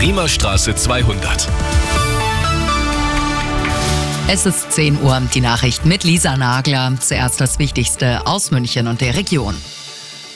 Riemerstraße 200. Es ist 10 Uhr, die Nachricht mit Lisa Nagler. Zuerst das Wichtigste aus München und der Region.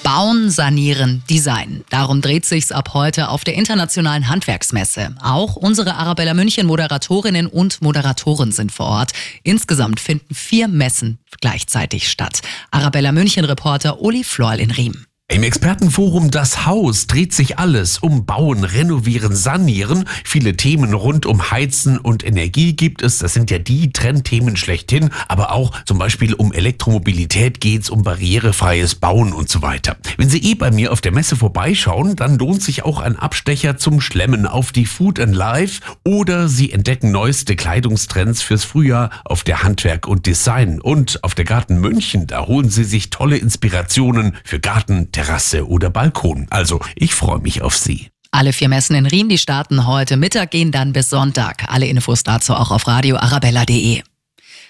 Bauen, sanieren, design. Darum dreht sich's ab heute auf der internationalen Handwerksmesse. Auch unsere Arabella München Moderatorinnen und Moderatoren sind vor Ort. Insgesamt finden vier Messen gleichzeitig statt. Arabella München Reporter Uli Floll in Riem. Im Expertenforum Das Haus dreht sich alles um Bauen, Renovieren, Sanieren. Viele Themen rund um Heizen und Energie gibt es. Das sind ja die Trendthemen schlechthin. Aber auch zum Beispiel um Elektromobilität geht's, um barrierefreies Bauen und so weiter. Wenn Sie eh bei mir auf der Messe vorbeischauen, dann lohnt sich auch ein Abstecher zum Schlemmen auf die Food and Life oder Sie entdecken neueste Kleidungstrends fürs Frühjahr auf der Handwerk und Design. Und auf der Garten München, da holen Sie sich tolle Inspirationen für Garten, Terrasse oder Balkon. Also, ich freue mich auf Sie. Alle vier Messen in Riem, die starten heute Mittag, gehen dann bis Sonntag. Alle Infos dazu auch auf radioarabella.de.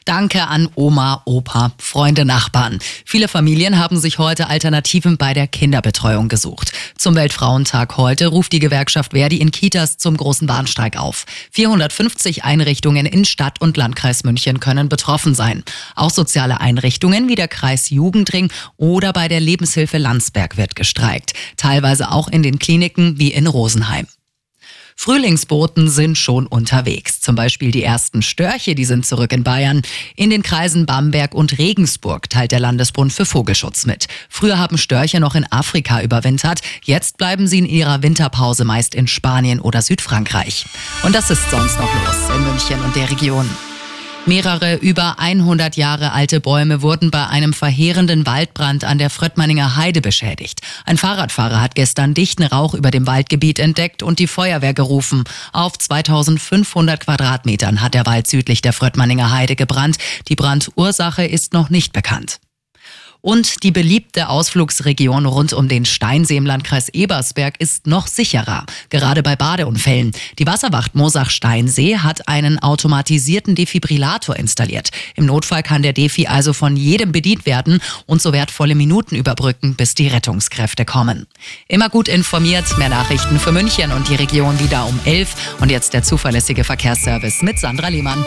Danke an Oma, Opa, Freunde, Nachbarn. Viele Familien haben sich heute Alternativen bei der Kinderbetreuung gesucht. Zum Weltfrauentag heute ruft die Gewerkschaft Verdi in Kitas zum großen Warnstreik auf. 450 Einrichtungen in Stadt und Landkreis München können betroffen sein. Auch soziale Einrichtungen wie der Kreis Jugendring oder bei der Lebenshilfe Landsberg wird gestreikt. Teilweise auch in den Kliniken wie in Rosenheim. Frühlingsboten sind schon unterwegs. Zum Beispiel die ersten Störche, die sind zurück in Bayern. In den Kreisen Bamberg und Regensburg teilt der Landesbund für Vogelschutz mit. Früher haben Störche noch in Afrika überwintert. Jetzt bleiben sie in ihrer Winterpause meist in Spanien oder Südfrankreich. Und das ist sonst noch los in München und der Region. Mehrere über 100 Jahre alte Bäume wurden bei einem verheerenden Waldbrand an der Fröttmanninger Heide beschädigt. Ein Fahrradfahrer hat gestern dichten Rauch über dem Waldgebiet entdeckt und die Feuerwehr gerufen. Auf 2500 Quadratmetern hat der Wald südlich der Fröttmanninger Heide gebrannt. Die Brandursache ist noch nicht bekannt und die beliebte Ausflugsregion rund um den Steinsee im Landkreis Ebersberg ist noch sicherer, gerade bei Badeunfällen. Die Wasserwacht Mosach-Steinsee hat einen automatisierten Defibrillator installiert. Im Notfall kann der Defi also von jedem bedient werden und so wertvolle Minuten überbrücken, bis die Rettungskräfte kommen. Immer gut informiert, mehr Nachrichten für München und die Region wieder um 11 und jetzt der zuverlässige Verkehrsservice mit Sandra Lehmann.